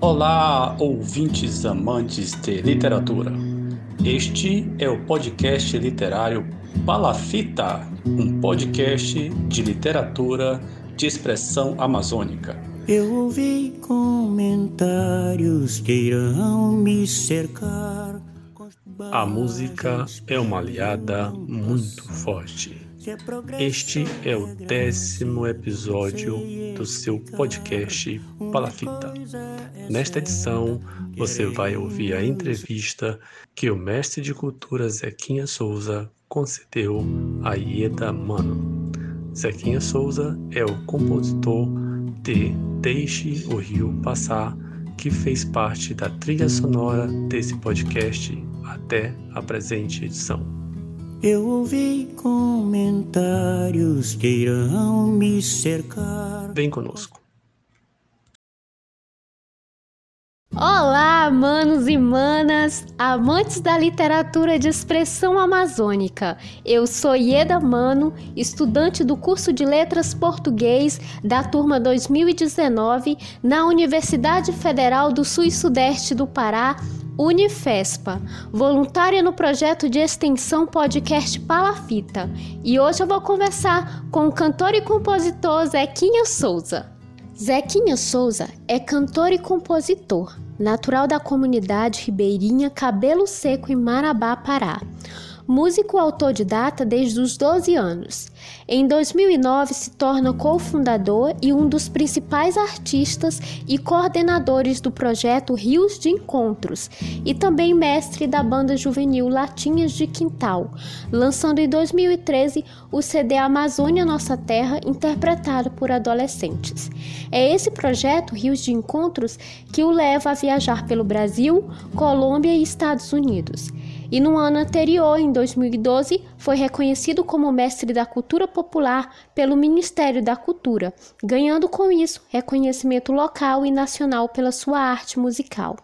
Olá, ouvintes amantes de literatura. Este é o podcast literário Palafita, um podcast de literatura de expressão amazônica. Eu ouvi comentários que irão me cercar. A música é uma aliada muito forte. Este é o décimo episódio do seu podcast Palafita. Nesta edição, você vai ouvir a entrevista que o mestre de cultura Zequinha Souza concedeu a Ieda Mano. Zequinha Souza é o compositor de Deixe o Rio Passar, que fez parte da trilha sonora desse podcast até a presente edição. Eu ouvi comentários que irão me cercar. Vem conosco. Olá, manos e manas, amantes da literatura de expressão amazônica. Eu sou Ieda Mano, estudante do curso de Letras Português da turma 2019 na Universidade Federal do Sul e Sudeste do Pará, Unifespa, voluntária no projeto de extensão podcast Palafita. E hoje eu vou conversar com o cantor e compositor Zequinha Souza. Zequinha Souza é cantor e compositor, natural da comunidade ribeirinha Cabelo Seco em Marabá, Pará músico autodidata desde os 12 anos. Em 2009 se torna cofundador e um dos principais artistas e coordenadores do projeto Rios de Encontros e também mestre da banda juvenil Latinhas de Quintal, lançando em 2013 o CD Amazônia Nossa Terra, interpretado por adolescentes. É esse projeto Rios de Encontros que o leva a viajar pelo Brasil, Colômbia e Estados Unidos e no ano anterior, em 2012, foi reconhecido como mestre da cultura popular pelo Ministério da Cultura, ganhando com isso reconhecimento local e nacional pela sua arte musical.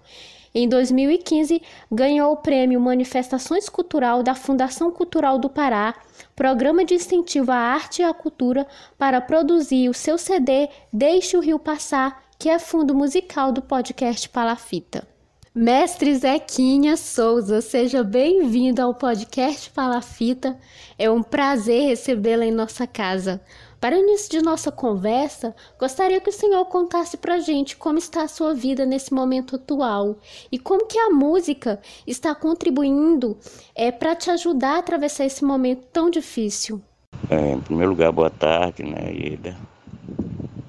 Em 2015, ganhou o prêmio Manifestações Cultural da Fundação Cultural do Pará, programa de incentivo à arte e à cultura, para produzir o seu CD Deixe o Rio Passar, que é fundo musical do podcast Palafita. Mestre Zequinha Souza, seja bem-vindo ao podcast Palafita. É um prazer recebê-la em nossa casa. Para o início de nossa conversa, gostaria que o senhor contasse para gente como está a sua vida nesse momento atual e como que a música está contribuindo é, para te ajudar a atravessar esse momento tão difícil. É, em primeiro lugar, boa tarde, né, Ida?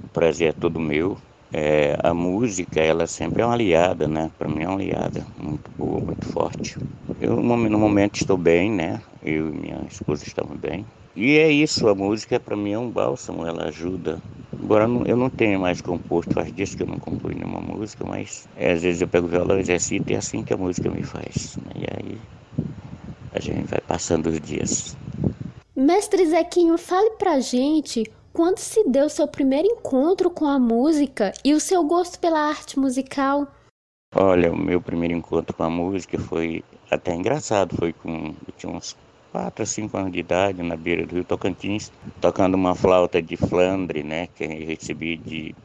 O prazer é todo meu é, a música, ela sempre é uma aliada, né? Para mim é uma aliada muito boa, muito forte. Eu no momento estou bem, né? Eu e minha esposa estamos bem. E é isso, a música para mim é um bálsamo, ela ajuda. Embora eu não tenha mais composto, faz dias que eu não compus nenhuma música, mas é, às vezes eu pego o violão, exercito e é assim que a música me faz. Né? E aí a gente vai passando os dias. Mestre Zequinho, fale pra gente quando se deu seu primeiro encontro com a música e o seu gosto pela arte musical? Olha, o meu primeiro encontro com a música foi até engraçado. Foi com. Eu tinha uns 4 a 5 anos de idade, na beira do Rio Tocantins, tocando uma flauta de Flandre, né? Que eu recebi de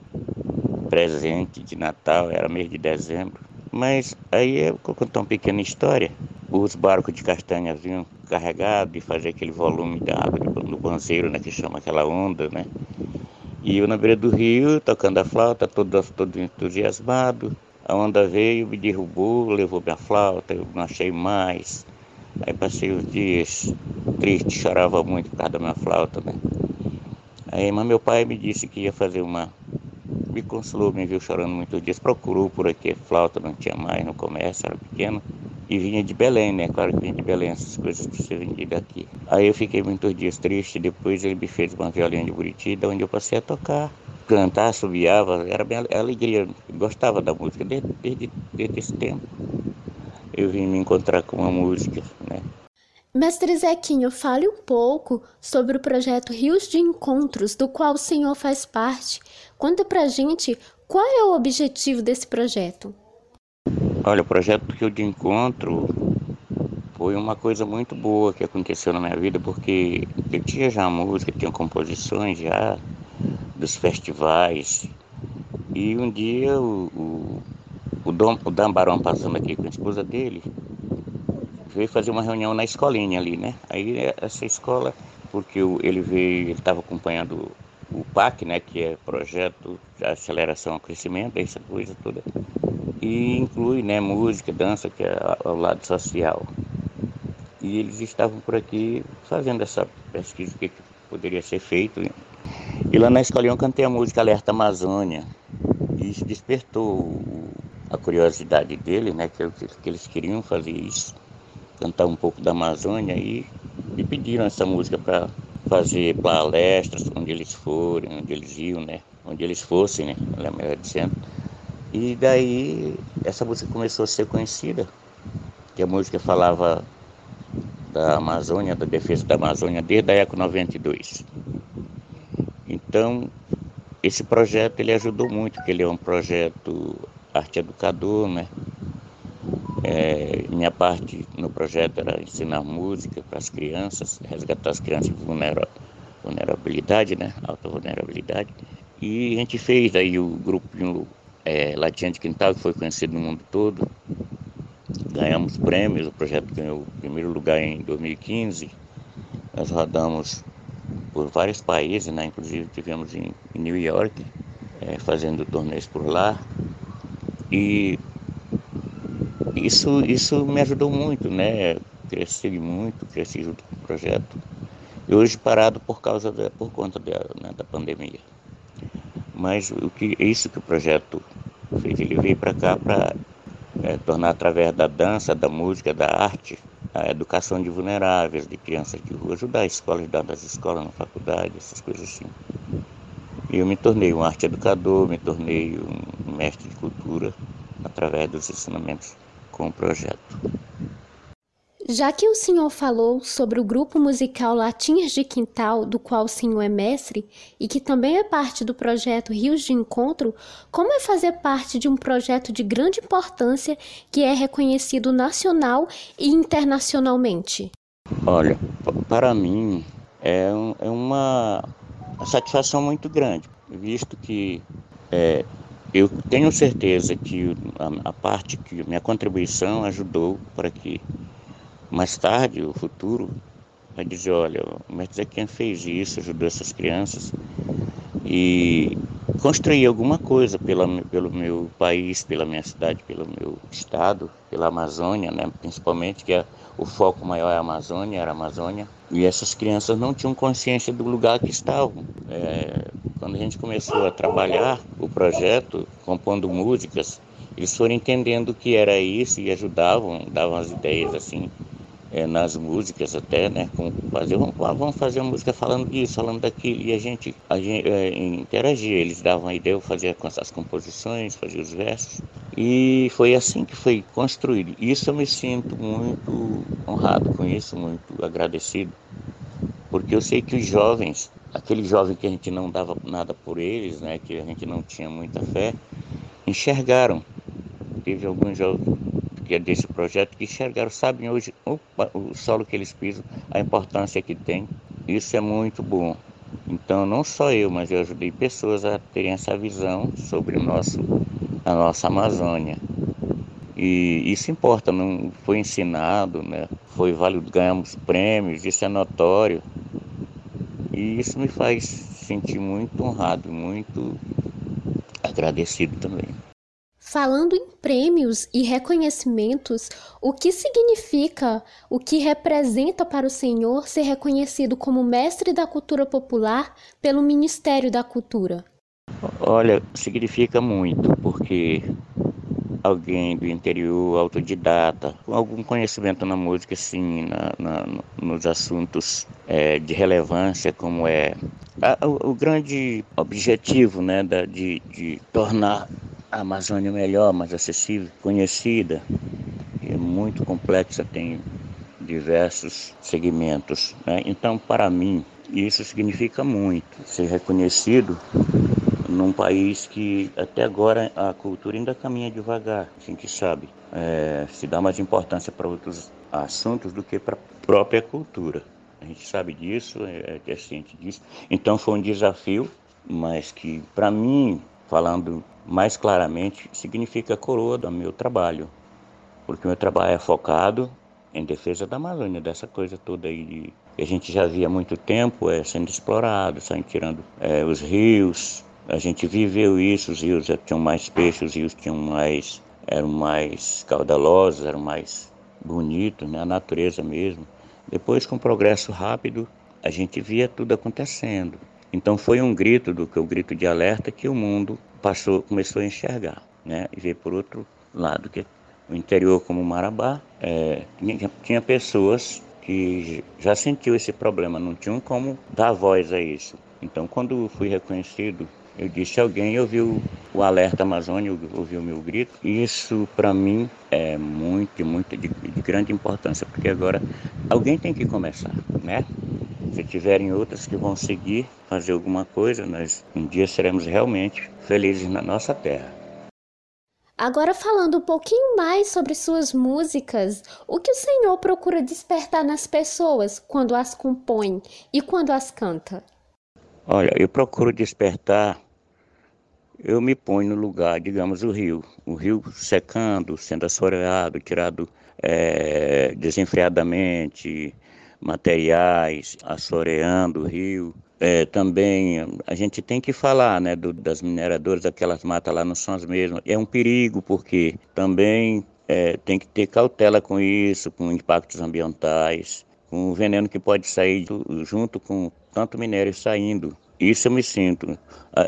presente de Natal, era mês de dezembro. Mas aí eu vou contar uma pequena história. Os barcos de castanha vinham carregados e fazer aquele volume de água no banzeiro, né, que chama aquela onda, né? E eu na beira do rio, tocando a flauta, todo, todo entusiasmado. A onda veio, me derrubou, levou minha flauta, eu não achei mais. Aí passei os dias triste, chorava muito por causa da minha flauta, né? Aí mas meu pai me disse que ia fazer uma me consolou, me viu chorando muitos dias, procurou por aqui, flauta não tinha mais no comércio, era pequeno, e vinha de Belém, né? Claro que vinha de Belém, essas coisas que você vendia aqui. Aí eu fiquei muitos dias triste, depois ele me fez uma violinha de Buriti, onde eu passei a tocar, cantar, subiava, era bem alegria, gostava da música desde, desde, desde esse tempo. Eu vim me encontrar com a música, né? Mestre Zequinho, fale um pouco sobre o projeto Rios de Encontros, do qual o senhor faz parte. Conta pra gente qual é o objetivo desse projeto. Olha, o projeto Rio de Encontro foi uma coisa muito boa que aconteceu na minha vida, porque eu tinha já música, tinha composições já dos festivais. E um dia o, o, o, Dom, o Dan Barão passando aqui com a esposa dele, veio fazer uma reunião na escolinha ali, né? Aí essa escola, porque ele veio, ele estava acompanhando o PAC, né, que é projeto de aceleração ao crescimento, essa coisa toda, e inclui, né, música, dança, que é ao lado social. E eles estavam por aqui fazendo essa pesquisa, o que poderia ser feito. E lá na escolinha eu cantei a música Alerta Amazônia, e isso despertou a curiosidade dele, né, que, que eles queriam fazer isso, cantar um pouco da Amazônia, e me pediram essa música para fazer palestras onde eles forem, onde eles iam, né? Onde eles fossem, né? Melhor dizendo. E daí essa música começou a ser conhecida, que a música falava da Amazônia, da defesa da Amazônia desde a Eco 92. Então, esse projeto ele ajudou muito, porque ele é um projeto arte educador, né? É, minha parte no projeto era ensinar música para as crianças, resgatar as crianças de vulnerabilidade, né? Alta vulnerabilidade. E a gente fez aí o grupo é, Latinha de Quintal, que foi conhecido no mundo todo. Ganhamos prêmios, o projeto ganhou o primeiro lugar em 2015. Nós rodamos por vários países, né? Inclusive tivemos em, em New York, é, fazendo torneios por lá. E isso, isso me ajudou muito, né? Cresci muito, cresci junto com o projeto. E hoje parado por causa da, por conta da, né, da pandemia. Mas o que é isso que o projeto fez, ele veio para cá para é, tornar através da dança, da música, da arte, a educação de vulneráveis, de crianças de rua, ajudar as escolas, ajudar das escolas na faculdade, essas coisas assim. E eu me tornei um arte educador, me tornei um mestre de cultura através dos ensinamentos com o projeto. Já que o senhor falou sobre o grupo musical Latinhas de Quintal, do qual o senhor é mestre, e que também é parte do projeto Rios de Encontro, como é fazer parte de um projeto de grande importância que é reconhecido nacional e internacionalmente? Olha, para mim é, é uma satisfação muito grande, visto que é, eu tenho certeza que a, a parte que minha contribuição ajudou para que mais tarde, o futuro, vai dizer, olha, o mestre Zequian fez isso, ajudou essas crianças e construir alguma coisa pela, pelo meu país, pela minha cidade, pelo meu estado, pela Amazônia, né? principalmente, que é, o foco maior é a Amazônia, era a Amazônia. E essas crianças não tinham consciência do lugar que estavam. É, quando a gente começou a trabalhar o projeto, compondo músicas, eles foram entendendo o que era isso e ajudavam, davam as ideias assim é, nas músicas até, né? Com fazer, vamos, vamos fazer uma música falando disso, falando daquilo, e a gente, a gente é, interagia, eles davam a ideia, eu fazia as composições, fazia os versos, e foi assim que foi construído. Isso eu me sinto muito honrado com isso, muito agradecido, porque eu sei que os jovens, aquele jovem que a gente não dava nada por eles, né? Que a gente não tinha muita fé, enxergaram. Teve alguns jovens é desse projeto que enxergaram, sabem hoje opa, o solo que eles pisam, a importância que tem. Isso é muito bom. Então, não só eu, mas eu ajudei pessoas a terem essa visão sobre o nosso, a nossa Amazônia. E isso importa, não foi ensinado, né? foi válido, ganhamos prêmios, isso é notório. E isso me faz sentir muito honrado, muito agradecido também. Falando em prêmios e reconhecimentos, o que significa, o que representa para o Senhor ser reconhecido como mestre da cultura popular pelo Ministério da Cultura? Olha, significa muito, porque alguém do interior, autodidata, com algum conhecimento na música, sim, na, na, nos assuntos é, de relevância, como é a, o, o, grande objetivo né, da, de, de tornar a Amazônia melhor, mais acessível, conhecida, é muito complexa, tem diversos segmentos. Né? Então, para mim, isso significa muito, ser reconhecido num país que até agora a cultura ainda caminha devagar, a gente sabe. É, se dá mais importância para outros assuntos do que para a própria cultura. A gente sabe disso, é, é ciente disso. Então foi um desafio, mas que para mim falando mais claramente, significa coroa do meu trabalho, porque o meu trabalho é focado em defesa da Amazônia, dessa coisa toda aí de, que a gente já via há muito tempo é, sendo explorado, saindo tirando é, os rios. A gente viveu isso, os rios tinham mais peixes, os rios tinham mais, eram mais caudalosos, eram mais bonitos, né? a natureza mesmo. Depois, com o progresso rápido, a gente via tudo acontecendo. Então foi um grito do que o grito de alerta que o mundo passou, começou a enxergar, né? E ver por outro lado que o interior como Marabá é, tinha, tinha pessoas que já sentiu esse problema, não tinham como dar voz a isso. Então, quando fui reconhecido, eu disse alguém ouviu o alerta Amazônia, ouviu o meu grito. Isso para mim é muito, muito de, de, grande importância, porque agora alguém tem que começar, né? Se tiverem outras que vão seguir, fazer alguma coisa, nós um dia seremos realmente felizes na nossa terra. Agora falando um pouquinho mais sobre suas músicas, o que o Senhor procura despertar nas pessoas quando as compõe e quando as canta? Olha, eu procuro despertar, eu me ponho no lugar, digamos, o rio. O rio secando, sendo assoreado, tirado é, desenfreadamente, materiais, assoreando o rio. É, também a gente tem que falar né, do, das mineradoras, aquelas matas lá não são as mesmas. É um perigo, porque também é, tem que ter cautela com isso, com impactos ambientais, com o veneno que pode sair junto com tanto minério saindo. Isso eu me sinto.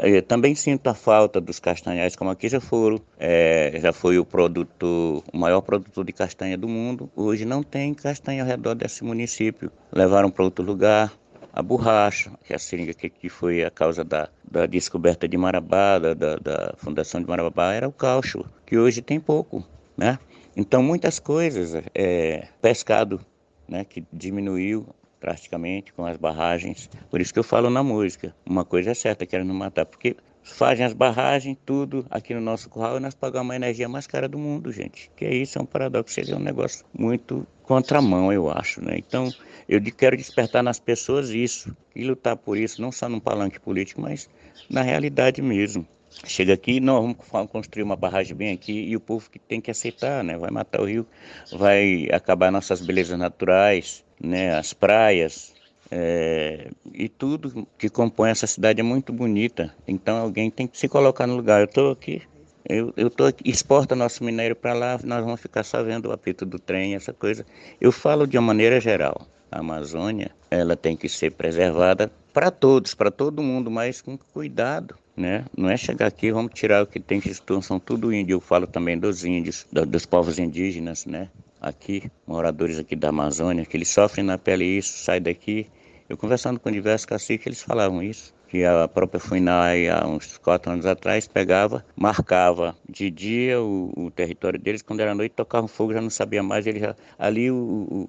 Eu também sinto a falta dos castanhais, como aqui já foram, é, já foi o produtor, o maior produtor de castanha do mundo. Hoje não tem castanha ao redor desse município. Levaram para outro lugar a borracha, que é a seringa que, que foi a causa da, da descoberta de Marabá, da, da, da, fundação de Marabá, era o caucho, que hoje tem pouco, né? Então, muitas coisas, é, pescado, né, que diminuiu drasticamente com as barragens, por isso que eu falo na música, uma coisa é certa, querendo matar, porque fazem as barragens, tudo aqui no nosso curral e nós pagamos a energia mais cara do mundo, gente. Que é isso, é um paradoxo, seria um negócio muito contramão, eu acho, né? Então, eu quero despertar nas pessoas isso e lutar por isso, não só num palanque político, mas na realidade mesmo. Chega aqui, nós vamos construir uma barragem bem aqui e o povo que tem que aceitar, né? Vai matar o rio, vai acabar nossas belezas naturais, né? As praias, é, e tudo que compõe essa cidade é muito bonita. Então alguém tem que se colocar no lugar. Eu estou aqui, eu estou exporta nosso minério para lá, nós vamos ficar só vendo o apito do trem, essa coisa. Eu falo de uma maneira geral. A Amazônia, ela tem que ser preservada para todos, para todo mundo, mas com cuidado. Né? Não é chegar aqui vamos tirar o que tem que são tudo índio. Eu falo também dos índios, dos povos indígenas, né? Aqui, moradores aqui da Amazônia, que eles sofrem na pele isso, sai daqui, eu conversando com diversos caciques, eles falavam isso, que a própria Funai, há uns quatro anos atrás, pegava, marcava de dia o, o território deles, quando era noite tocava fogo, já não sabia mais, ele já, ali o,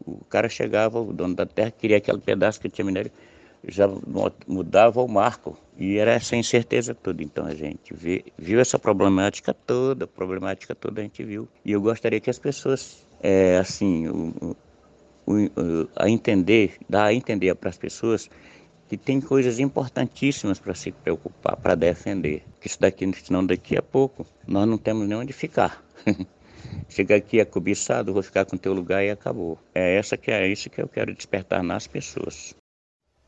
o, o cara chegava, o dono da terra, queria aquele pedaço que tinha minério, já mudava o marco e era essa incerteza toda. Então a gente vê, viu essa problemática toda, a problemática toda a gente viu. E eu gostaria que as pessoas, é, assim, o, a entender, dar a entender para as pessoas que tem coisas importantíssimas para se preocupar, para defender. Que isso daqui, senão daqui a pouco, nós não temos nem onde ficar. Chegar aqui é cobiçado, vou ficar com teu lugar e acabou. É essa que é isso que eu quero despertar nas pessoas.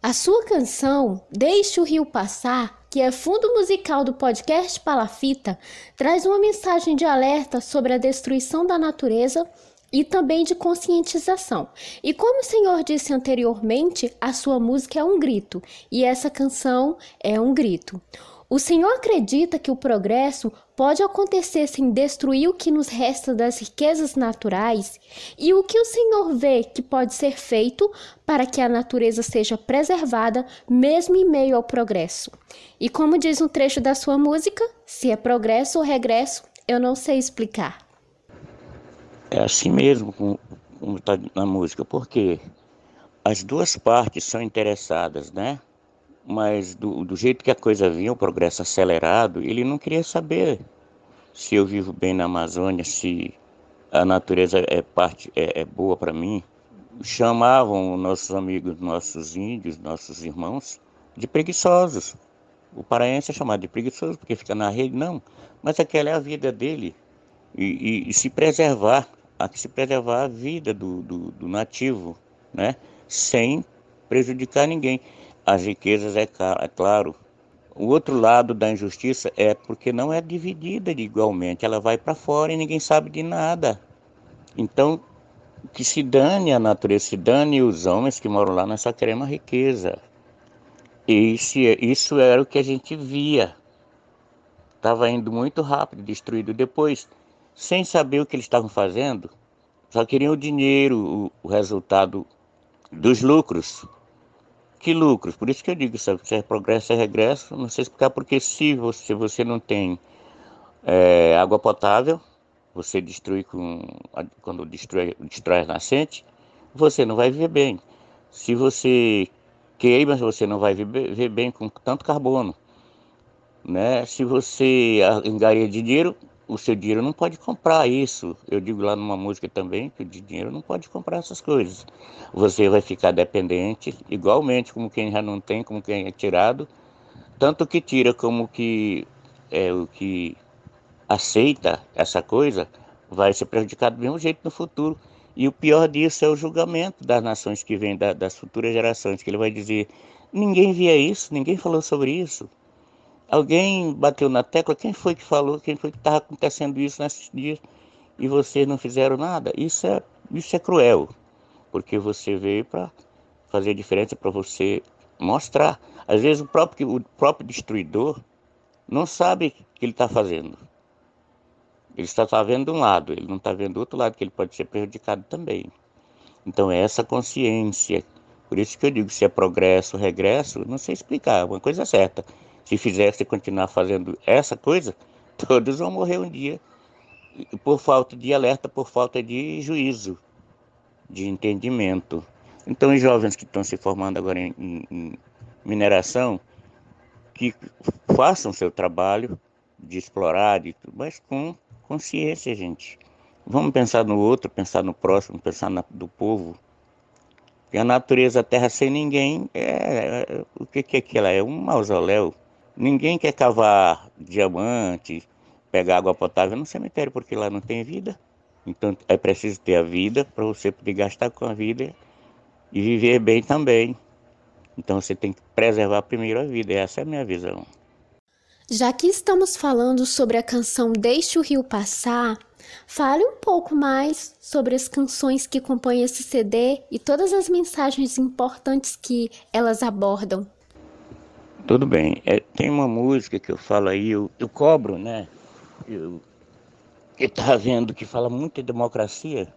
A sua canção Deixe o Rio Passar, que é fundo musical do podcast Palafita, traz uma mensagem de alerta sobre a destruição da natureza e também de conscientização. E como o Senhor disse anteriormente, a sua música é um grito e essa canção é um grito. O Senhor acredita que o progresso pode acontecer sem destruir o que nos resta das riquezas naturais e o que o Senhor vê que pode ser feito para que a natureza seja preservada mesmo em meio ao progresso. E como diz um trecho da sua música, se é progresso ou regresso, eu não sei explicar. É assim mesmo como está na música, porque as duas partes são interessadas, né? Mas do, do jeito que a coisa vinha, o progresso acelerado, ele não queria saber se eu vivo bem na Amazônia, se a natureza é parte é, é boa para mim. Chamavam nossos amigos, nossos índios, nossos irmãos, de preguiçosos. O paraense é chamado de preguiçoso porque fica na rede, não. Mas aquela é a vida dele. E, e, e se preservar, há que se preservar a vida do, do, do nativo, né? sem prejudicar ninguém. As riquezas, é, é claro. O outro lado da injustiça é porque não é dividida igualmente, ela vai para fora e ninguém sabe de nada. Então, que se dane a natureza, se dane os homens que moram lá, nós só queremos riqueza. E isso era o que a gente via. Estava indo muito rápido, destruído. Depois, sem saber o que eles estavam fazendo, só queriam o dinheiro, o, o resultado dos lucros. Que lucros? Por isso que eu digo, sabe, se é progresso, é regresso. Não sei explicar porque se você, você não tem é, água potável, você destrui com quando destrói, destrói a nascente, você não vai viver bem. Se você queima, você não vai viver bem com tanto carbono. Né? Se você engaria dinheiro, o seu dinheiro não pode comprar isso. Eu digo lá numa música também que o dinheiro não pode comprar essas coisas. Você vai ficar dependente, igualmente como quem já não tem, como quem é tirado, tanto que tira como que é o que aceita essa coisa vai ser prejudicado do mesmo jeito no futuro. E o pior disso é o julgamento das nações que vêm da, das futuras gerações, que ele vai dizer: ninguém via isso, ninguém falou sobre isso. Alguém bateu na tecla, quem foi que falou, quem foi que estava acontecendo isso nesses dias e vocês não fizeram nada? Isso é, isso é cruel, porque você veio para fazer diferença, para você mostrar. Às vezes o próprio, o próprio destruidor não sabe o que ele está fazendo. Ele está só vendo um lado, ele não está vendo o outro lado, que ele pode ser prejudicado também. Então é essa consciência. Por isso que eu digo, se é progresso, regresso, não sei explicar, uma coisa certa se fizesse continuar fazendo essa coisa, todos vão morrer um dia por falta de alerta, por falta de juízo, de entendimento. Então, os jovens que estão se formando agora em, em, mineração, que façam seu trabalho de explorar, de, mas com consciência, gente. Vamos pensar no outro, pensar no próximo, pensar na, do povo. E a natureza, a terra sem ninguém, é, é o que, que é aquilo? É um mausoléu. Ninguém quer cavar diamante, pegar água potável no cemitério, porque lá não tem vida. Então é preciso ter a vida para você poder gastar com a vida e viver bem também. Então você tem que preservar primeiro a vida, essa é a minha visão. Já que estamos falando sobre a canção Deixe o Rio Passar, fale um pouco mais sobre as canções que compõem esse CD e todas as mensagens importantes que elas abordam. Tudo bem. É, tem uma música que eu falo aí, eu, eu cobro, né? Eu, que tá vendo que fala muito de democracia,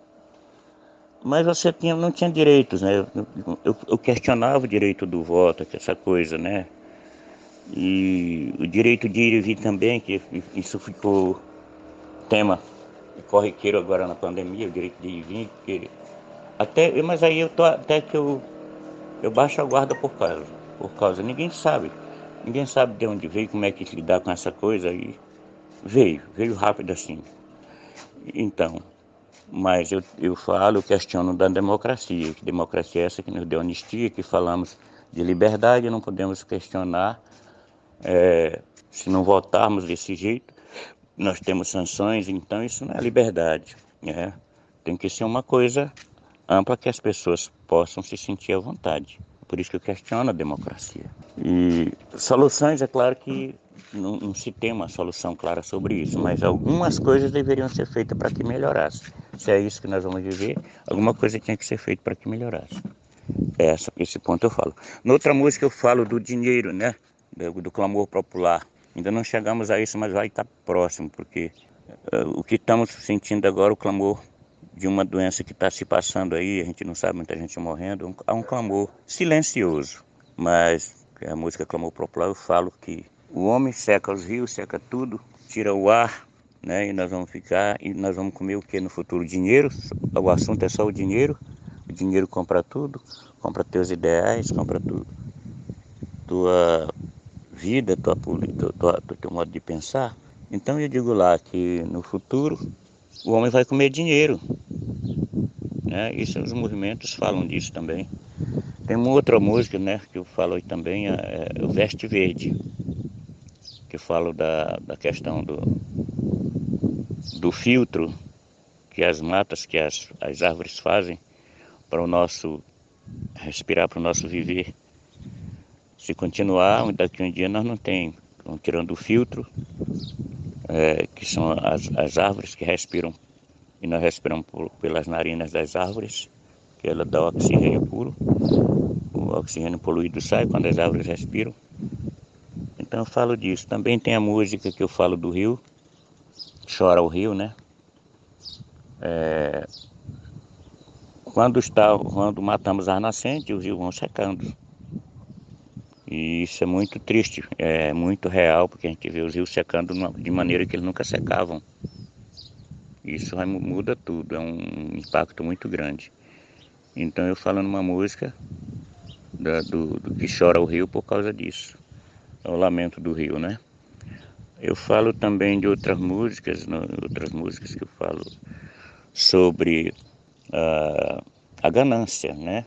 mas você tinha, não tinha direitos, né? Eu, eu, eu questionava o direito do voto, essa coisa, né? E o direito de ir e vir também, que isso ficou tema corriqueiro agora na pandemia, o direito de ir e vir, porque até, mas aí eu tô até que eu, eu baixo a guarda por causa por causa. Ninguém sabe. Ninguém sabe de onde veio, como é que lidar com essa coisa aí. Veio, veio rápido assim. Então, mas eu, eu falo, eu questiono da democracia, que democracia é essa que nos deu anistia, que falamos de liberdade, não podemos questionar é, se não votarmos desse jeito, nós temos sanções, então isso não é liberdade. Né? Tem que ser uma coisa ampla que as pessoas possam se sentir à vontade. Por isso que eu questiono a democracia. E soluções, é claro que não, não, se tem uma solução clara sobre isso, mas algumas coisas deveriam ser feitas para que melhorasse. Se é isso que nós vamos viver, alguma coisa tinha que ser feita para que melhorasse. É essa, esse ponto eu falo. Noutra música eu falo do dinheiro, né? Do, do clamor popular. Ainda não chegamos a isso, mas vai estar próximo, porque uh, o que estamos sentindo agora, o clamor de uma doença que está se passando aí, a gente não sabe, muita gente morrendo, há um clamor silencioso. Mas a música Clamor Popular, eu falo que o homem seca os rios, seca tudo, tira o ar, né? E nós vamos ficar, e nós vamos comer o que no futuro? Dinheiro, o assunto é só o dinheiro, o dinheiro compra tudo, compra teus ideais, compra tudo. Tua vida, tua, tua, tua, teu modo de pensar. Então eu digo lá que no futuro o homem vai comer dinheiro. Né? Isso os movimentos falam disso também. Tem uma outra música né, que eu falo também, é, é o Veste Verde. que falo da, da questão do, do filtro que as matas, que as, as árvores fazem para o nosso respirar, para o nosso viver. Se continuar, daqui a um dia nós não temos, tirando o filtro, é, que são as, as árvores que respiram, e nós respiramos por, pelas narinas das árvores, que ela dá oxigênio puro, o oxigênio poluído sai quando as árvores respiram. Então eu falo disso. Também tem a música que eu falo do rio, Chora o Rio, né? É, quando, está, quando matamos as nascentes, os rios vão secando. E isso é muito triste, é muito real, porque a gente vê os rios secando de maneira que eles nunca secavam. Isso muda tudo, é um impacto muito grande. Então eu falo numa música da, do, do que chora o rio por causa disso. É o lamento do rio, né? Eu falo também de outras músicas, no, outras músicas que eu falo sobre uh, a ganância, né?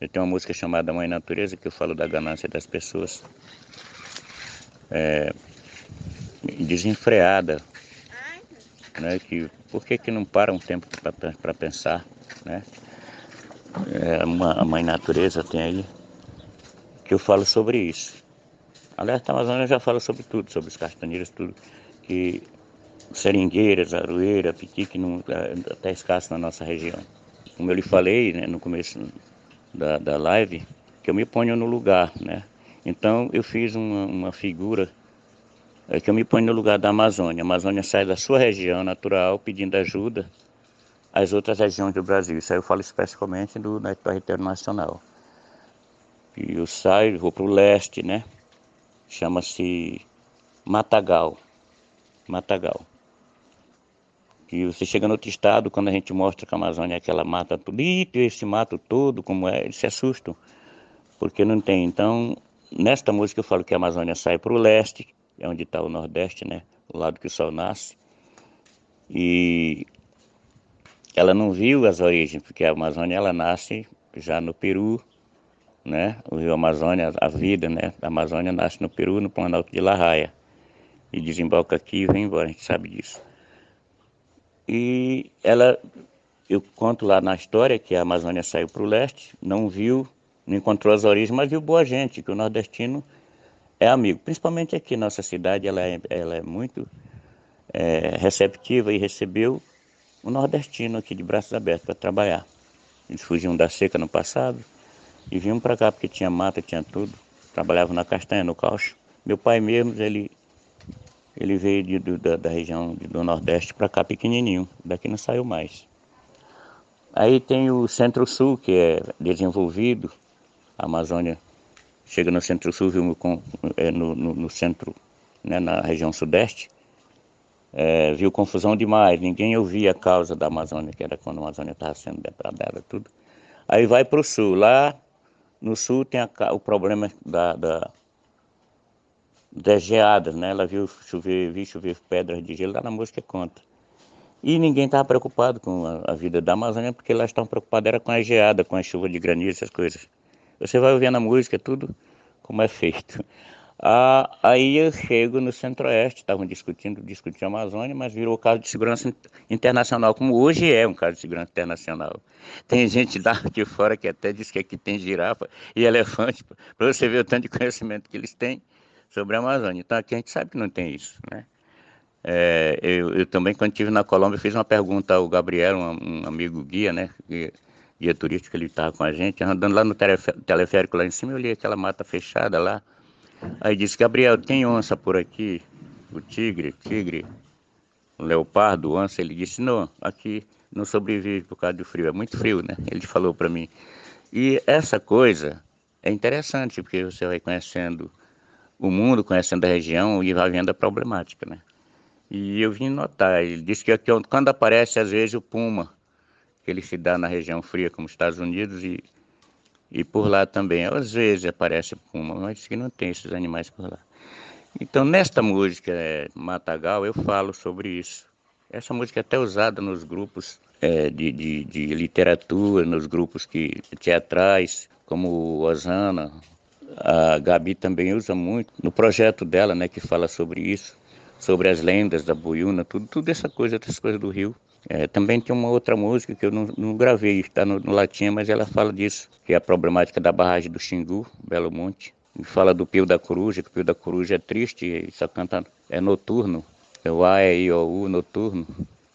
Eu tenho uma música chamada Mãe Natureza que eu falo da ganância das pessoas é, desenfreada, né? Que por que que não para um tempo para pensar, né? É, uma, a Mãe Natureza tem aí que eu falo sobre isso. Alerta Amazônia já fala sobre tudo, sobre os castanheiros, tudo que seringueiras, aroeira, pitique, não, é, até escasso na nossa região. Como eu lhe falei né, no começo da, da live, que eu me ponho no lugar, né? Então eu fiz uma, uma figura é, que eu me ponho no lugar da Amazônia. A Amazônia sai da sua região natural pedindo ajuda às outras regiões do Brasil. Isso aí eu falo especificamente do território nacional. E eu saio, vou para o leste, né? Chama-se Matagal. Matagal. E você chega no outro estado, quando a gente mostra que a Amazônia é aquela mata tudo, esse mato todo, como é, eles se assustam, porque não tem. Então, nesta música eu falo que a Amazônia sai para o leste, é onde está o Nordeste, né? O lado que o sol nasce. E ela não viu as origens, porque a Amazônia ela nasce já no Peru, né? O rio Amazônia, a vida, né? Da Amazônia nasce no Peru, no Planalto de La Raia. E desemboca aqui e vem embora, a gente sabe disso. E ela, eu conto lá na história que a Amazônia saiu para o leste, não viu, não encontrou as origens, mas viu boa gente, que o nordestino é amigo. Principalmente aqui, nossa cidade, ela é, ela é muito é, receptiva e recebeu o nordestino aqui de braços abertos para trabalhar. Eles fugiam da seca no passado e vinham para cá porque tinha mata, tinha tudo. Trabalhavam na castanha, no caucho. Meu pai mesmo, ele ele veio de, do, da, da, região do Nordeste para cá pequenininho, daqui não saiu mais. Aí tem o Centro-Sul, que é desenvolvido, a Amazônia chega no Centro-Sul, viu, é, no, no, no, centro, né, na região Sudeste, é, viu confusão demais, ninguém ouvia a causa da Amazônia, que era quando a Amazônia estava sendo depredada, tudo. Aí vai para o Sul, lá no Sul tem a, o problema da, da das geadas, né? Ela viu chover, viu chover pedras de gelo, lá na música conta. E ninguém estava preocupado com a, a, vida da Amazônia, porque elas estavam preocupadas era com a geada, com a chuva de granizo, essas coisas. Você vai ouvir na música tudo como é feito. Ah, aí eu chego no Centro-Oeste, estavam discutindo, discutindo a Amazônia, mas virou caso de segurança internacional, como hoje é um caso de segurança internacional. Tem gente lá de fora que até diz que aqui tem girafa e elefante, para você ver o tanto de conhecimento que eles têm sobre a Amazônia. Então aqui a gente sabe que não tem isso, né? É, eu, eu, também, quando estive na Colômbia, fiz uma pergunta ao Gabriel, um, um amigo guia, né? Guia, guia turístico, ele estava com a gente, andando lá no teleférico lá em cima, eu olhei aquela mata fechada lá. Aí disse, Gabriel, tem onça por aqui? O tigre, tigre, o leopardo, onça. Ele disse, não, aqui não sobrevive por causa do frio, é muito frio, né? Ele falou para mim. E essa coisa é interessante, porque você vai conhecendo o mundo, conhecendo a região e vai vendo a problemática, né? E eu vim notar, ele disse que aqui, quando aparece às vezes o puma, que ele se dá na região fria como Estados Unidos e, e por lá também, às vezes aparece puma, mas que não tem esses animais por lá. Então nesta música é, Matagal eu falo sobre isso. Essa música é até usada nos grupos é, de, de, de, literatura, nos grupos que, teatrais, como Osana, a Gabi também usa muito no projeto dela, né, que fala sobre isso, sobre as lendas da Buiuna, tudo, tudo essa coisa, essas coisas do Rio. É, também tem uma outra música que eu não, não gravei, está no, no latim, mas ela fala disso, que é a problemática da barragem do Xingu, Belo Monte. E fala do Pio da Coruja, que o Pio da Coruja é triste, só canta, é noturno, é o A, E, I, O, U, noturno.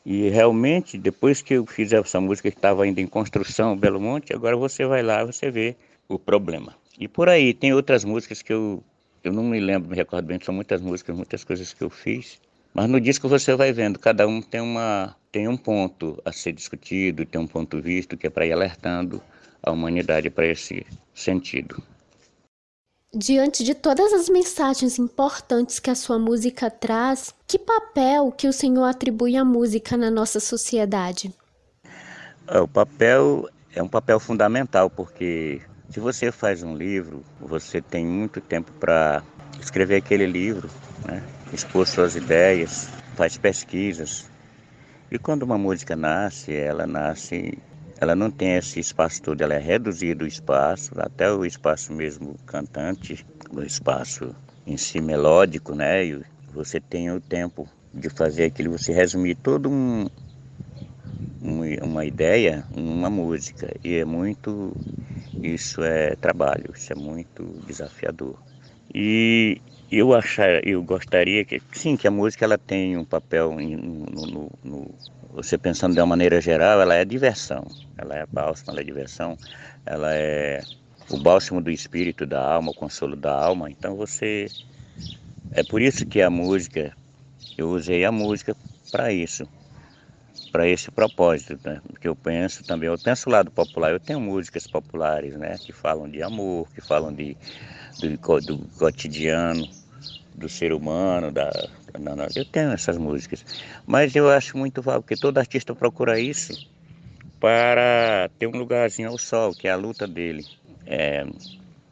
E realmente, depois que eu fiz essa música que estava ainda em construção, Belo Monte, agora você vai lá, você vê o problema. E por aí, tem outras músicas que eu, eu não me lembro, me recordo bem, são muitas músicas, muitas coisas que eu fiz. Mas no disco você vai vendo, cada um tem, uma, tem um ponto a ser discutido, tem um ponto visto, que é para ir alertando a humanidade para esse sentido. Diante de todas as mensagens importantes que a sua música traz, que papel que o senhor atribui à música na nossa sociedade? É, o papel é um papel fundamental, porque se você faz um livro, você tem muito tempo para escrever aquele livro, né? expor suas ideias, faz pesquisas. E quando uma música nasce, ela nasce, ela não tem esse espaço todo, ela é reduzido o espaço, até o espaço mesmo cantante, o espaço em si melódico, né? E você tem o tempo de fazer aquilo, você resumir todo um uma ideia uma música. E é muito, isso é trabalho, isso é muito desafiador. E eu achar, eu gostaria que sim, que a música ela tem um papel no, no, no, você pensando de uma maneira geral, ela é diversão, ela é bálsamo, ela é diversão, ela é o bálsamo do espírito, da alma, o consolo da alma. Então você é por isso que a música eu usei a música para isso, para esse propósito, né? Porque eu penso também, eu penso lá do popular, eu tenho músicas populares, né, que falam de amor, que falam de do, do cotidiano do ser humano, da, eu tenho essas músicas, mas eu acho muito válido, porque todo artista procura isso para ter um lugarzinho ao sol, que é a luta dele. É,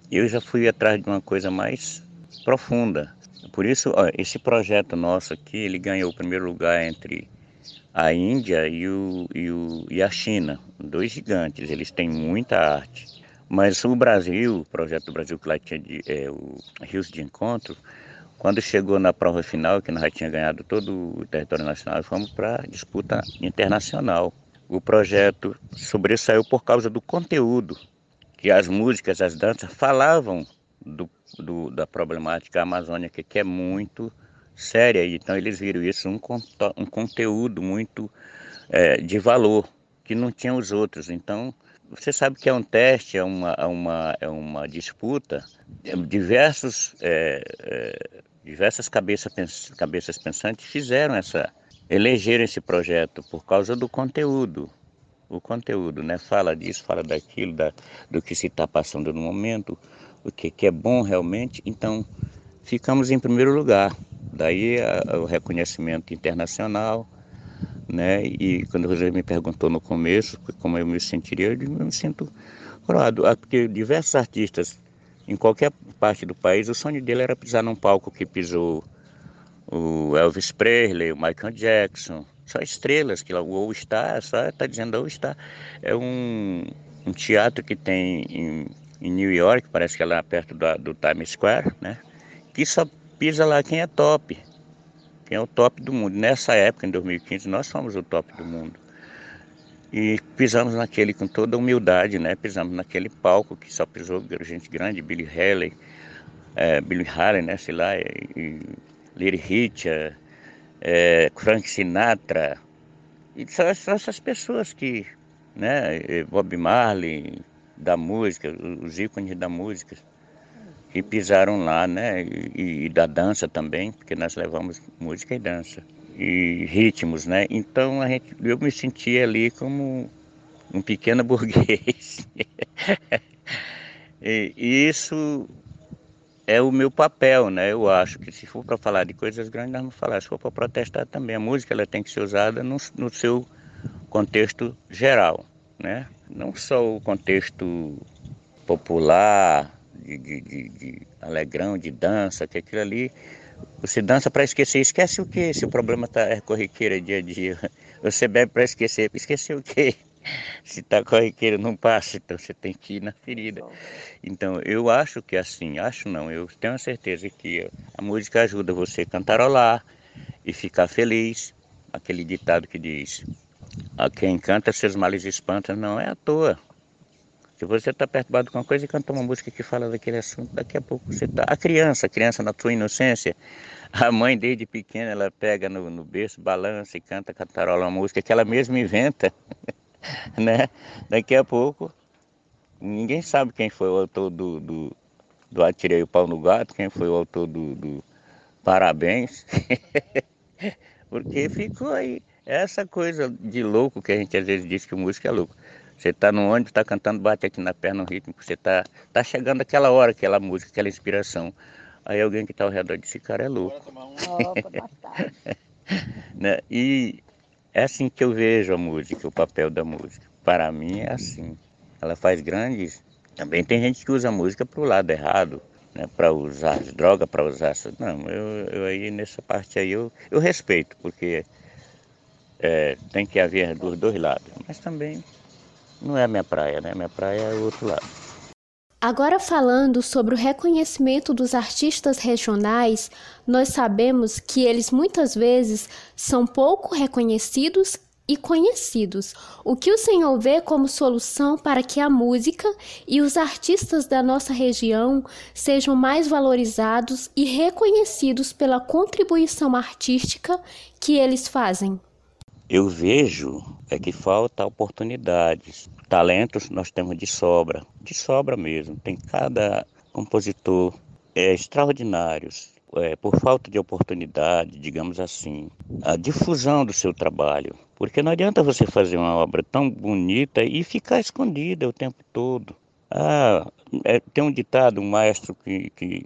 eu já fui atrás de uma coisa mais profunda. Por isso, ó, esse projeto nosso aqui, ele ganhou o primeiro lugar entre a Índia e, o, e, o, e a China, dois gigantes. Eles têm muita arte. Mas o Brasil, o projeto do Brasil que lá tinha de, é, o Rios de Encontro, quando chegou na prova final, que nós já tinha ganhado todo o território nacional, fomos para disputa internacional. O projeto sobressaiu por causa do conteúdo, que as músicas, as danças falavam do, do, da problemática amazônica, que é muito séria. Então eles viram isso um, um conteúdo muito é, de valor, que não tinha os outros. Então você sabe que é um teste, é uma, é uma, é uma disputa. Diversos, é, é, diversas cabeças, cabeças pensantes fizeram essa, elegeram esse projeto por causa do conteúdo. O conteúdo, né? Fala disso, fala daquilo, da, do que se está passando no momento, o que, que é bom realmente. Então, ficamos em primeiro lugar. Daí a, o reconhecimento internacional, né? E quando você me perguntou no começo como eu me sentiria, eu me sinto coroado, ah, porque diversos artistas em qualquer parte do país, o sonho dele era pisar num palco que pisou o Elvis Presley, o Michael Jackson, só estrelas que lá, o All Star, só está dizendo All Star, é um, um teatro que tem em, em, New York, parece que é lá perto do, do Times Square, né? Que só pisa lá quem é top quem é o top do mundo. Nessa época, em 2015, nós fomos o top do mundo. E pisamos naquele com toda humildade, né? Pisamos naquele palco que só pisou gente grande, Billy Haley, é, Billy Haley, né? Sei lá, e, e Richard, é, Frank Sinatra. E são essas pessoas que, né? Bob Marley, da música, os ícones da música e pisaram lá, né? E, e, da dança também, porque nós levamos música e dança e ritmos, né? Então a gente, eu me sentia ali como um pequeno burguês. e, e isso é o meu papel, né? Eu acho que se for para falar de coisas grandes, nós vamos falar. Se for para protestar também, a música ela tem que ser usada no, no seu contexto geral, né? Não só o contexto popular, de, de, de, de alegrão, de dança, que aquilo ali você dança para esquecer. Esquece o quê? Se o problema tá, é corriqueira dia a dia. Você bebe para esquecer. Esquecer o quê? Se tá corriqueiro não passa, então você tem que ir na ferida. Então eu acho que assim, acho não, eu tenho a certeza que a música ajuda você a cantarolar e ficar feliz. Aquele ditado que diz, a quem canta seus males espanta, não é à toa. Se você está perturbado com uma coisa canta uma música que fala daquele assunto, daqui a pouco você está. A criança, a criança na sua inocência, a mãe desde pequena, ela pega no, no berço, balança e canta, cantarola uma música que ela mesma inventa, né? Daqui a pouco, ninguém sabe quem foi o autor do, do, do Atirei o Pau no Gato, quem foi o autor do, do Parabéns, porque ficou aí. Essa coisa de louco que a gente às vezes diz que o músico é louco. Você está no ônibus, está cantando, bate aqui na perna o ritmo, você está tá chegando aquela hora, aquela música, aquela inspiração. Aí alguém que está ao redor desse cara é louco. né? E é assim que eu vejo a música, o papel da música. Para mim é assim. Ela faz grandes. Também tem gente que usa a música para o lado errado, né? para usar as drogas, para usar. Não, eu, eu aí nessa parte aí eu, eu respeito, porque é, tem que haver dos dois lados. Mas também não é a minha praia, né? Minha praia é o outro lado. Agora, falando sobre o reconhecimento dos artistas regionais, nós sabemos que eles muitas vezes são pouco reconhecidos e conhecidos. O que o Senhor vê como solução para que a música e os artistas da nossa região sejam mais valorizados e reconhecidos pela contribuição artística que eles fazem? Eu vejo é que falta oportunidades. Talentos nós temos de sobra, de sobra mesmo. Tem cada compositor é, extraordinários. É, por falta de oportunidade, digamos assim, a difusão do seu trabalho. Porque não adianta você fazer uma obra tão bonita e ficar escondida o tempo todo. Ah, é, tem um ditado, um maestro que, que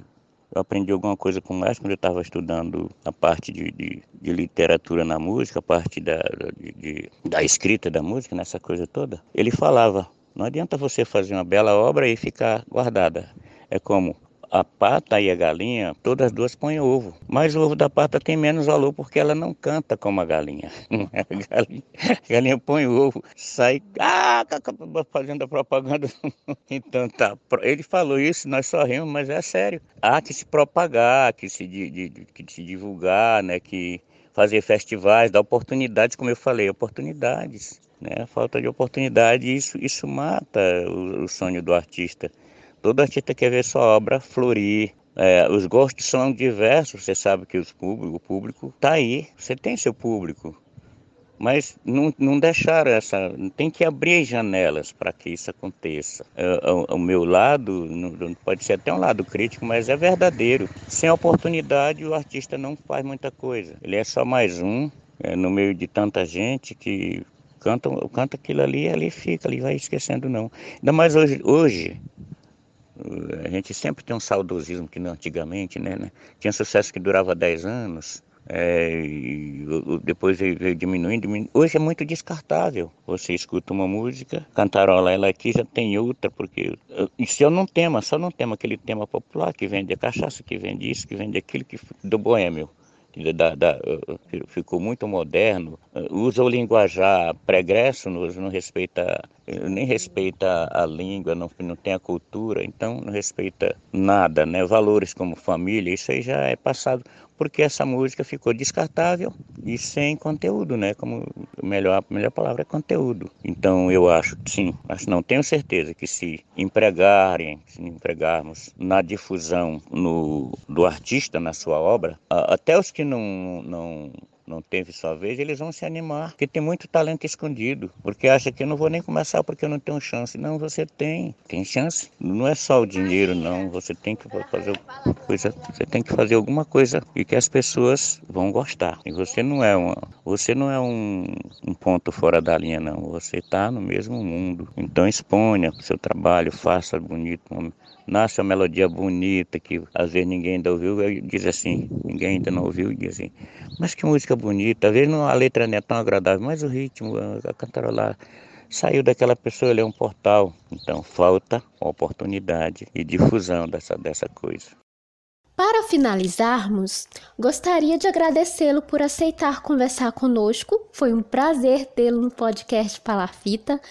eu aprendi alguma coisa com mestre quando eu estava estudando a parte de, de, de, literatura na música, a parte da, de, da escrita da música, nessa coisa toda. Ele falava: não adianta você fazer uma bela obra e ficar guardada. É como a pata e a galinha, todas duas põem ovo. Mas o ovo da pata tem menos valor porque ela não canta como a galinha. A galinha, a galinha põe ovo, sai ah, fazendo a propaganda. Então tá. Ele falou isso, nós só rimos, mas é sério. Há que se propagar, que se, de, de, que se divulgar, né? Que fazer festivais, dar oportunidades, como eu falei, oportunidades. Né? Falta de oportunidade, isso, isso mata o, o sonho do artista. Todo artista quer ver sua obra florir. É, os gostos são diversos, você sabe que os público, o público está aí, você tem seu público. Mas não, não deixaram essa. Tem que abrir janelas para que isso aconteça. É, o, o, meu lado, não, pode ser até um lado crítico, mas é verdadeiro. Sem oportunidade, o artista não faz muita coisa. Ele é só mais um, é, no meio de tanta gente que canta, canta aquilo ali e ali fica, ali vai esquecendo não. Ainda mais hoje, hoje a gente sempre tem um saudosismo que não antigamente, né, né? Tinha sucesso que durava 10 anos, é, depois veio diminuindo, diminuindo. Hoje é muito descartável. Você escuta uma música, cantarola ela aqui, já tem outra, porque isso é não tema, só não tema aquele tema popular que vende cachaça, que vende isso, que vende aquilo, que, do boêmio da, da, ficou muito moderno, usa o linguajar pregresso, não, não respeita, nem respeita a língua, não, não tem a cultura, então não respeita nada, né? Valores como família, isso aí já é passado porque essa música ficou descartável e sem conteúdo, né? Como melhor, a melhor palavra é conteúdo. Então eu acho, sim, acho não, tenho certeza que se empregarem, se empregarmos na difusão no, do artista na sua obra, até os que não, não não teve sua vez, eles vão se animar, porque tem muito talento escondido, porque acha que eu não vou nem começar porque eu não tenho chance. Não, você tem, tem chance. Não é só o dinheiro, não. Você tem que fazer coisa, você tem que fazer alguma coisa e que as pessoas vão gostar. E você não é uma, você não é um, um ponto fora da linha, não. Você está no mesmo mundo. Então exponha o seu trabalho, faça bonito uma melodia bonita que às vezes ninguém ainda ouviu, e diz assim, ninguém ainda não ouviu, e diz assim, mas que música bonita, às vezes não, a letra não é tão agradável, mas o ritmo, a, a cantarolar, saiu daquela pessoa, ele é um portal. Então falta oportunidade e difusão dessa, dessa coisa. Para finalizarmos, gostaria de agradecê-lo por aceitar conversar conosco. Foi um prazer tê-lo no podcast Palafita.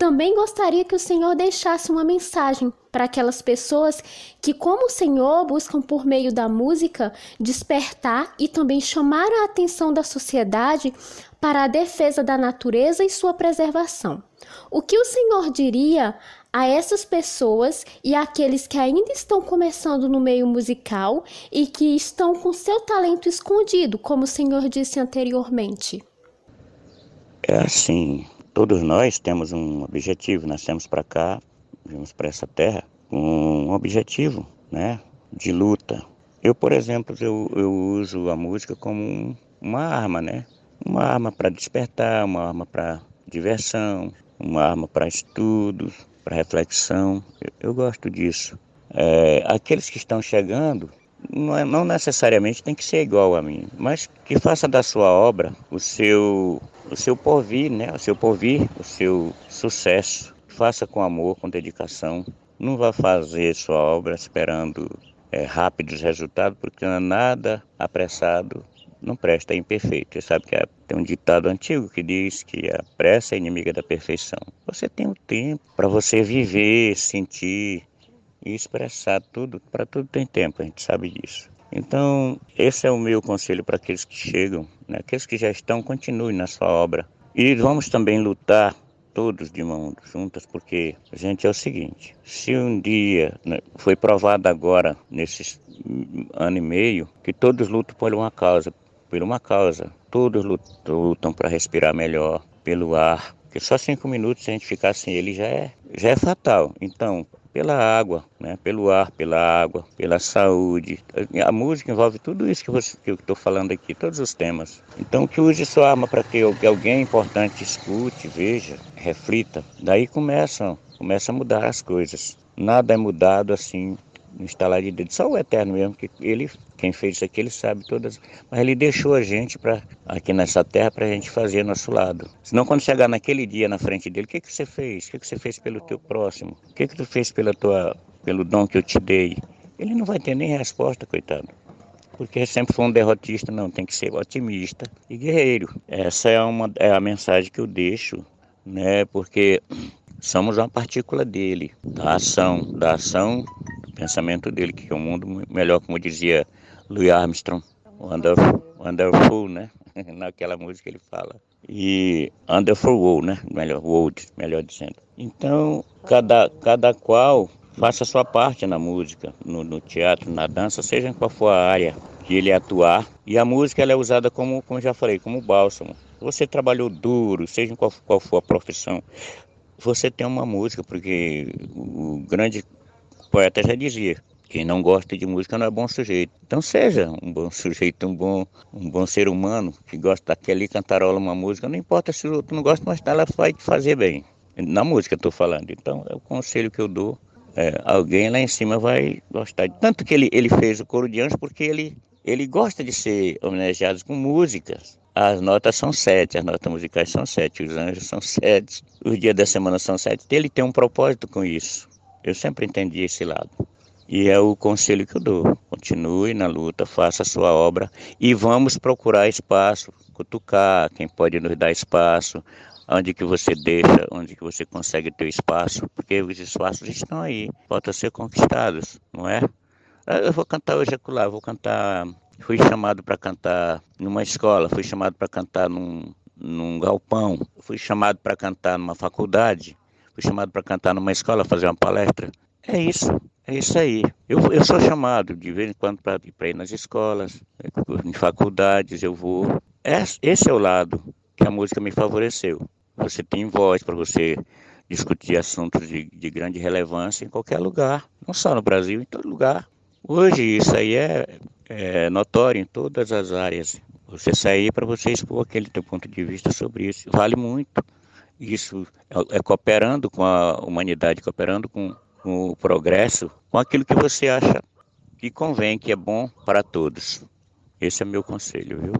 Também gostaria que o Senhor deixasse uma mensagem para aquelas pessoas que, como o Senhor, buscam por meio da música despertar e também chamar a atenção da sociedade para a defesa da natureza e sua preservação. O que o Senhor diria a essas pessoas e àqueles que ainda estão começando no meio musical e que estão com seu talento escondido, como o Senhor disse anteriormente? É assim, todos nós temos um objetivo, nascemos para cá, vimos para essa terra com um objetivo, né, de luta. Eu, por exemplo, eu, eu uso a música como uma arma, né? Uma arma para despertar, uma arma para diversão, uma arma para estudos, para reflexão. Eu, eu, gosto disso. É, aqueles que estão chegando, não, é, não necessariamente tem que ser igual a mim, mas que faça da sua obra o seu, o seu porvir, né? o seu porvir, o seu sucesso. Faça com amor, com dedicação. Não vá fazer sua obra esperando é, rápidos resultados, porque nada apressado não presta, é imperfeito. Você sabe que tem um ditado antigo que diz que a pressa é inimiga da perfeição. Você tem o tempo para você viver, sentir e expressar tudo. Para tudo tem tempo, a gente sabe disso. Então, esse é o meu conselho para aqueles que chegam, né? aqueles que já estão, continuem na sua obra. E vamos também lutar todos de mãos juntas, porque, gente, é o seguinte: se um dia né, foi provado agora, nesses ano e meio, que todos lutam por uma causa, por uma causa. Todos lutam para respirar melhor, pelo ar, porque só cinco minutos se a gente ficar sem ele já é, já é fatal. Então, pela água, né? pelo ar, pela água, pela saúde. A música envolve tudo isso que, você, que eu estou falando aqui, todos os temas. Então, que use sua arma para que alguém importante escute, veja, reflita. Daí começam, começa a mudar as coisas. Nada é mudado assim instalar de dedo. Só o Eterno mesmo, que ele, quem fez isso aqui, ele sabe todas. Mas ele deixou a gente para aqui nessa terra para a gente fazer nosso lado. Senão quando chegar naquele dia na frente dele, o que, que você fez? O que, que você fez pelo teu próximo? O que, que tu fez pela tua, pelo dom que eu te dei? Ele não vai ter nem resposta, coitado. Porque sempre foi um derrotista, não, tem que ser otimista e guerreiro. Essa é, uma, é a mensagem que eu deixo, né? Porque somos uma partícula dele, da ação, da ação pensamento dele, que é um mundo melhor, como dizia Louis Armstrong, wonderful, wonderful né? Naquela música ele fala. E Wonderful World, né? Melhor, world, melhor dizendo. Então, cada, cada qual faça a sua parte na música, no, no, teatro, na dança, seja qual for a área que ele atuar. E a música ela é usada como, como já falei, como bálsamo. Você trabalhou duro, seja qual, qual for a profissão, você tem uma música, porque o grande poeta já dizia, quem não gosta de música não é bom sujeito. Então seja um bom sujeito, um bom, um bom ser humano que gosta daquele cantarola uma música, não importa se o outro não gosta, mas ela vai te fazer bem. Na música estou falando. Então é o conselho que eu dou. É, alguém lá em cima vai gostar. Tanto que ele, ele fez o coro de anjos porque ele, ele gosta de ser homenageado com músicas. As notas são sete, as notas musicais são sete, os anjos são sete, os dias da semana são sete. Ele tem um propósito com isso. Eu sempre entendi esse lado. E é o conselho que eu dou. Continue na luta, faça a sua obra e vamos procurar espaço, cutucar quem pode nos dar espaço, onde que você deixa, onde que você consegue ter espaço, porque os espaços estão aí, podem ser conquistados, não é? Ah, eu vou cantar hoje acolá, vou cantar, fui chamado para cantar numa escola, fui chamado para cantar num, num galpão, fui chamado para cantar numa faculdade, fui chamado para cantar numa escola, fazer uma palestra. É isso, é isso aí. Eu, eu sou chamado de vez em quando para ir nas escolas, em faculdades, eu vou. Esse é o lado que a música me favoreceu. Você tem voz para você discutir assuntos de, de, grande relevância em qualquer lugar, não só no Brasil, em todo lugar. Hoje isso aí é, é notório em todas as áreas. Você sair para você expor aquele teu ponto de vista sobre isso vale muito isso é, é cooperando com a humanidade, cooperando com, com o progresso, com aquilo que você acha que convém, que é bom para todos. Esse é meu conselho, viu?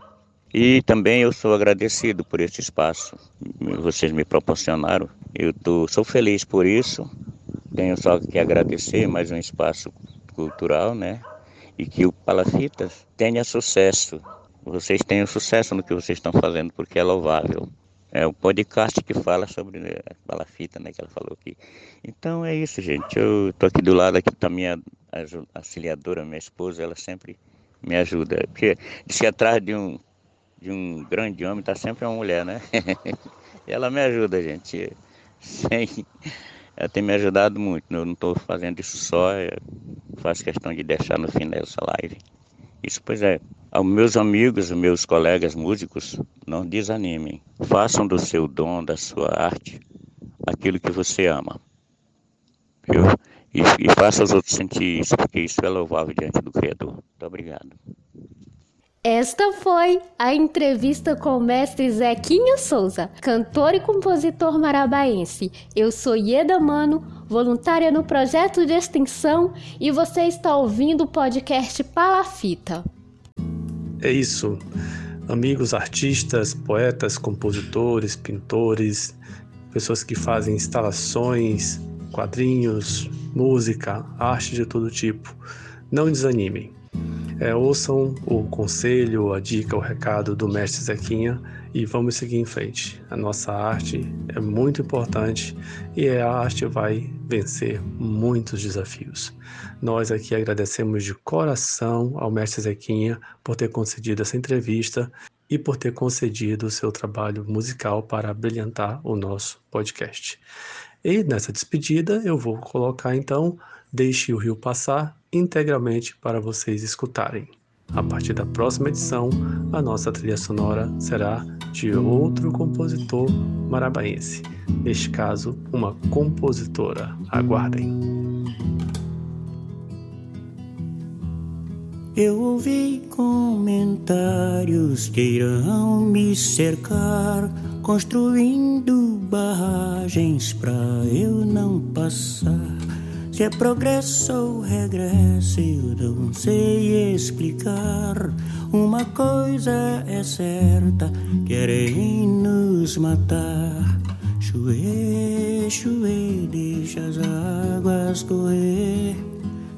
E também eu sou agradecido por esse espaço que vocês me proporcionaram. Eu tô, sou feliz por isso. Tenho só que agradecer mais um espaço cultural, né? e que o Palafitas tenha sucesso. Vocês tenham sucesso no que vocês estão fazendo, porque é louvável. É o podcast que fala sobre a palafita, né, que ela falou aqui. Então é isso, gente. Eu tô aqui do lado aqui da minha auxiliadora, minha esposa, ela sempre me ajuda. Porque que atrás de um, de um grande homem está sempre uma mulher, né? e ela me ajuda, gente. Sem, ela tem me ajudado muito. Eu não estou fazendo isso só, faço questão de deixar no fim dessa live. Isso, pois é. Aos meus amigos, meus colegas músicos, não desanimem. Façam do seu dom, da sua arte, aquilo que você ama. Viu? E, e faça os outros sentir isso, porque isso é louvável diante do Criador. Muito obrigado. Esta foi a entrevista com o mestre Zequinha Souza, cantor e compositor marabaense. Eu sou Ieda Mano, voluntária no projeto de extensão, e você está ouvindo o podcast Palafita. É isso. Amigos artistas, poetas, compositores, pintores, pessoas que fazem instalações, quadrinhos, música, arte de todo tipo. Não desanimem. É, ouçam o conselho, a dica, o recado do mestre Zequinha e vamos seguir em frente. A nossa arte é muito importante e a arte vai vencer muitos desafios. Nós aqui agradecemos de coração ao mestre Zequinha por ter concedido essa entrevista e por ter concedido o seu trabalho musical para brilhantar o nosso podcast. E nessa despedida eu vou colocar então Deixe o Rio Passar integralmente para vocês escutarem. A partir da próxima edição, a nossa trilha sonora será de outro compositor marabaense, neste caso, uma compositora. Aguardem. Eu ouvi comentários que irão me cercar, construindo barragens para eu não passar. Se é progresso ou regresso, eu não sei explicar. Uma coisa é certa: querem nos matar. Chuê, chuê, deixa as águas correr.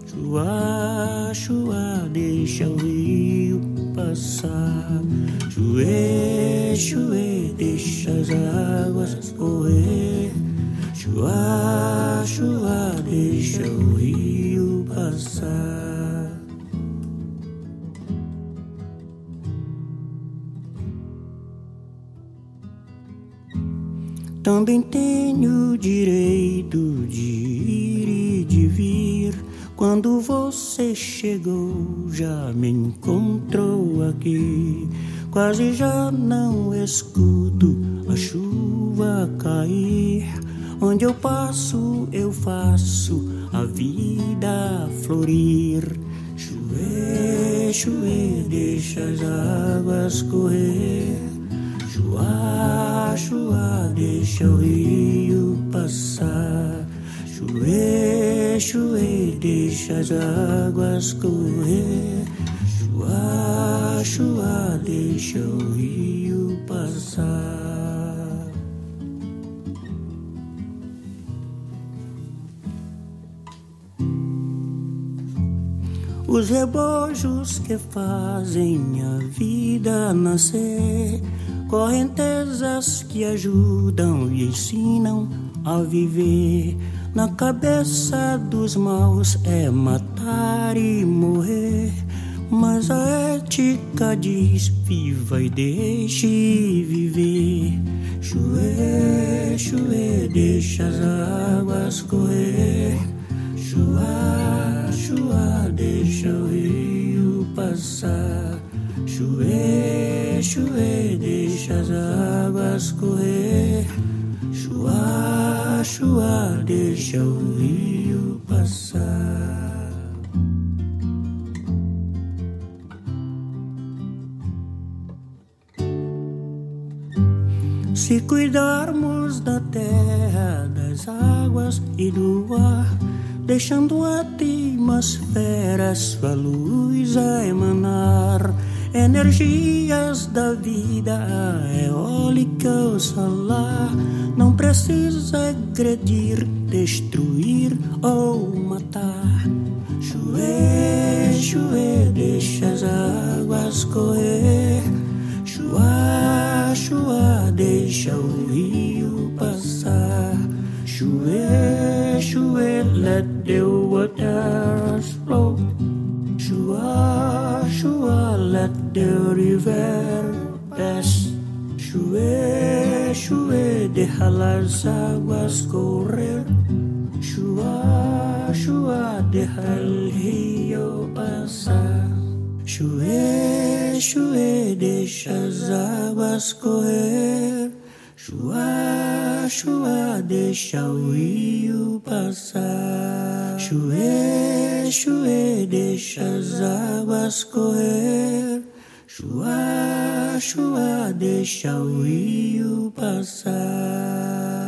Chua, chua, deixa o rio passar. Chuê, chuê, deixa as águas correr. Chua, chua, deixa o rio passar. Também tenho direito de ir e de vir. Quando você chegou, já me encontrou aqui. Quase já não escuto a chuva cair Onde eu passo, eu faço a vida florir. Chuê, chuê, deixa as águas correr. Chua, chua, deixa o rio passar. Chuê, chuê, deixa as águas correr. Chua, chua, deixa o rio passar. Os rebojos que fazem a vida nascer, correntezas que ajudam e ensinam a viver. Na cabeça dos maus é matar e morrer, mas a ética diz: viva e deixe viver. Chuê, chuê, deixa as águas correr. Chua, chua, deixa o rio passar. Chuê, chuê, deixa as águas correr. Chua, chua, deixa o rio passar. Se cuidarmos da terra, das águas e do ar deixando a atmosfera sua luz a emanar. Energias da vida, eólica ou solar, não precisa agredir, destruir ou matar. Chuê, chuê, deixa as águas correr. Chua, chua, deixa o rio passar. Chuê, chuê, let the river pass. Chuê, chuê, deixa as águas correr. Chua, chua, deixa o rio passar. Chuê, chuê, deixa as águas correr. Chua, chua, deixa o rio passar. Chuê, chuê, deixa as águas correr. Chua, chua, deixa o rio passar.